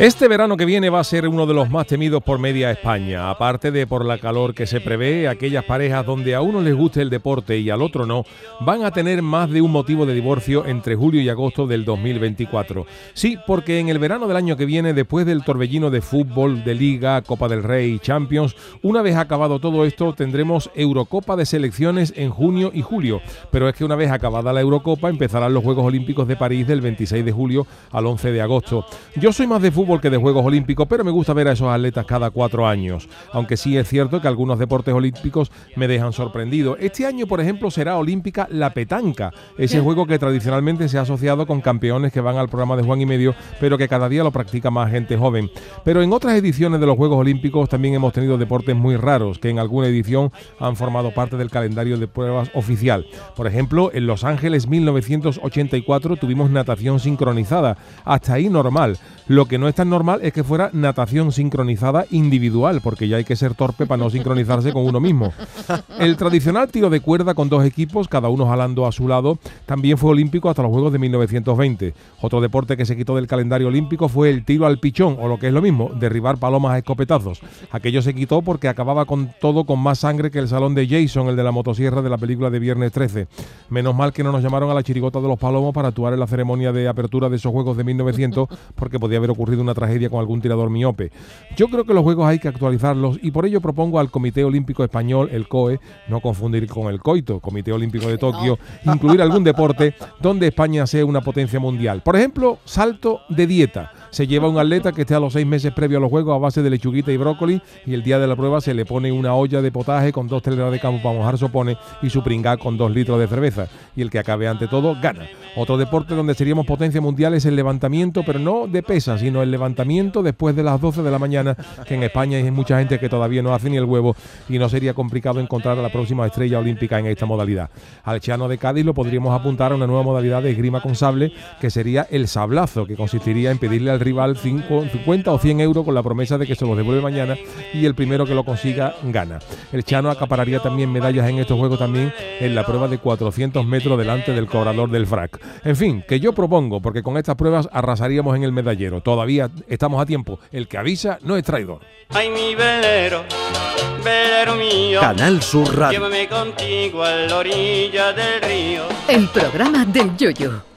Este verano que viene va a ser uno de los más temidos por media España, aparte de por la calor que se prevé, aquellas parejas donde a uno les guste el deporte y al otro no, van a tener más de un motivo de divorcio entre julio y agosto del 2024. Sí, porque en el verano del año que viene, después del torbellino de fútbol, de liga, Copa del Rey y Champions, una vez acabado todo esto, tendremos Eurocopa de selecciones en junio y julio. Pero es que una vez acabada la Eurocopa, empezarán los Juegos Olímpicos de París del 26 de julio al 11 de agosto. Yo soy más de fútbol que de Juegos Olímpicos, pero me gusta ver a esos atletas cada cuatro años, aunque sí es cierto que algunos deportes olímpicos me dejan sorprendido. Este año, por ejemplo, será olímpica la petanca, ese juego que tradicionalmente se ha asociado con campeones que van al programa de Juan y Medio, pero que cada día lo practica más gente joven. Pero en otras ediciones de los Juegos Olímpicos también hemos tenido deportes muy raros que en alguna edición han formado parte del calendario de pruebas oficial. Por ejemplo, en Los Ángeles 1984 tuvimos natación sincronizada, hasta ahí normal. Lo que no es tan normal es que fuera natación sincronizada individual, porque ya hay que ser torpe para no sincronizarse con uno mismo. El tradicional tiro de cuerda con dos equipos, cada uno jalando a su lado, también fue olímpico hasta los Juegos de 1920. Otro deporte que se quitó del calendario olímpico fue el tiro al pichón, o lo que es lo mismo, derribar palomas a escopetazos. Aquello se quitó porque acababa con todo con más sangre que el salón de Jason, el de la motosierra de la película de Viernes 13. Menos mal que no nos llamaron a la chirigota de los palomos para actuar en la ceremonia de apertura de esos Juegos de 1900, porque podía haber ocurrido una tragedia con algún tirador miope. Yo creo que los juegos hay que actualizarlos y por ello propongo al Comité Olímpico Español, el COE, no confundir con el COITO, Comité Olímpico de Tokio, incluir algún deporte donde España sea una potencia mundial. Por ejemplo, salto de dieta se lleva un atleta que esté a los seis meses previo a los juegos a base de lechuguita y brócoli y el día de la prueba se le pone una olla de potaje con dos teleras de campo para mojar sopone y su pringá con dos litros de cerveza y el que acabe ante todo gana. Otro deporte donde seríamos potencia mundial es el levantamiento, pero no de pesas, sino el levantamiento después de las 12 de la mañana, que en España hay mucha gente que todavía no hace ni el huevo y no sería complicado encontrar a la próxima estrella olímpica en esta modalidad. Al Chano de Cádiz lo podríamos apuntar a una nueva modalidad de esgrima con sable, que sería el sablazo, que consistiría en pedirle al rival 50 o 100 euros con la promesa de que se los devuelve mañana y el primero que lo consiga gana. El Chano acapararía también medallas en estos juegos también en la prueba de 400 metros delante del cobrador del frac. En fin, que yo propongo, porque con estas pruebas arrasaríamos en el medallero. Todavía estamos a tiempo. El que avisa no es traidor. Ay, mi velero, velero mío. Canal Sur Radio. Llévame contigo a la orilla del río. El programa del Yoyo.